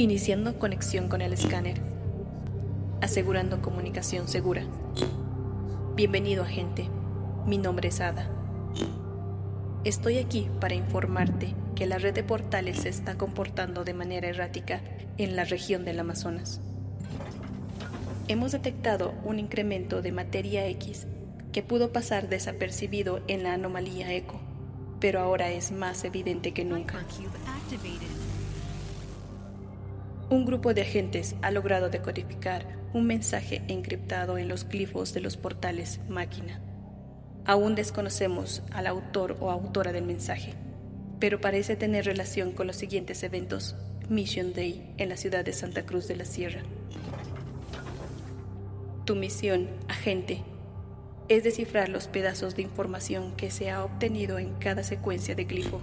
Iniciando conexión con el escáner. Asegurando comunicación segura. Bienvenido agente. Mi nombre es Ada. Estoy aquí para informarte que la red de portales se está comportando de manera errática en la región del Amazonas. Hemos detectado un incremento de materia X que pudo pasar desapercibido en la anomalía ECO, pero ahora es más evidente que nunca. Un grupo de agentes ha logrado decodificar un mensaje encriptado en los glifos de los portales máquina. Aún desconocemos al autor o autora del mensaje, pero parece tener relación con los siguientes eventos Mission Day en la ciudad de Santa Cruz de la Sierra. Tu misión, agente, es descifrar los pedazos de información que se ha obtenido en cada secuencia de glifo.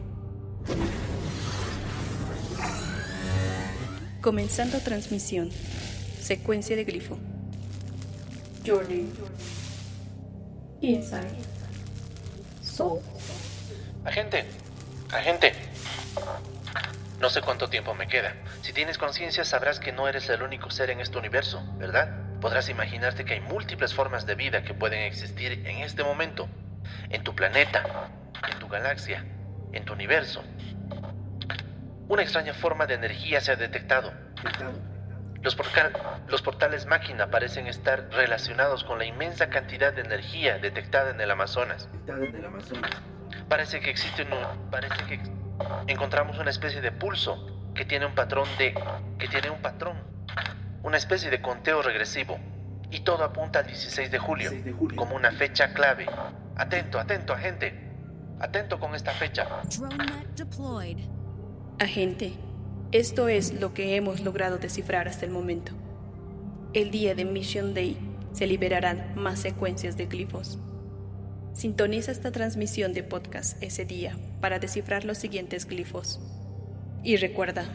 Comenzando transmisión. Secuencia de glifo. Journey. Inside. Soul. Agente, agente. No sé cuánto tiempo me queda. Si tienes conciencia sabrás que no eres el único ser en este universo, ¿verdad? Podrás imaginarte que hay múltiples formas de vida que pueden existir en este momento, en tu planeta, en tu galaxia, en tu universo. Una extraña forma de energía se ha detectado. Los, los, portales máquina parecen estar relacionados con la inmensa cantidad de energía detectada en el Amazonas. Parece que existe un, parece que encontramos una especie de pulso que tiene un patrón de que tiene un patrón, una especie de conteo regresivo y todo apunta al 16 de julio, como una fecha clave. Atento, atento, agente. Atento con esta fecha. Agente, esto es lo que hemos logrado descifrar hasta el momento. El día de Mission Day se liberarán más secuencias de glifos. Sintoniza esta transmisión de podcast ese día para descifrar los siguientes glifos. Y recuerda,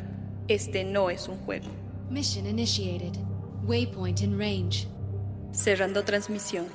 este no es un juego. Mission initiated. Waypoint in range. Cerrando transmisión.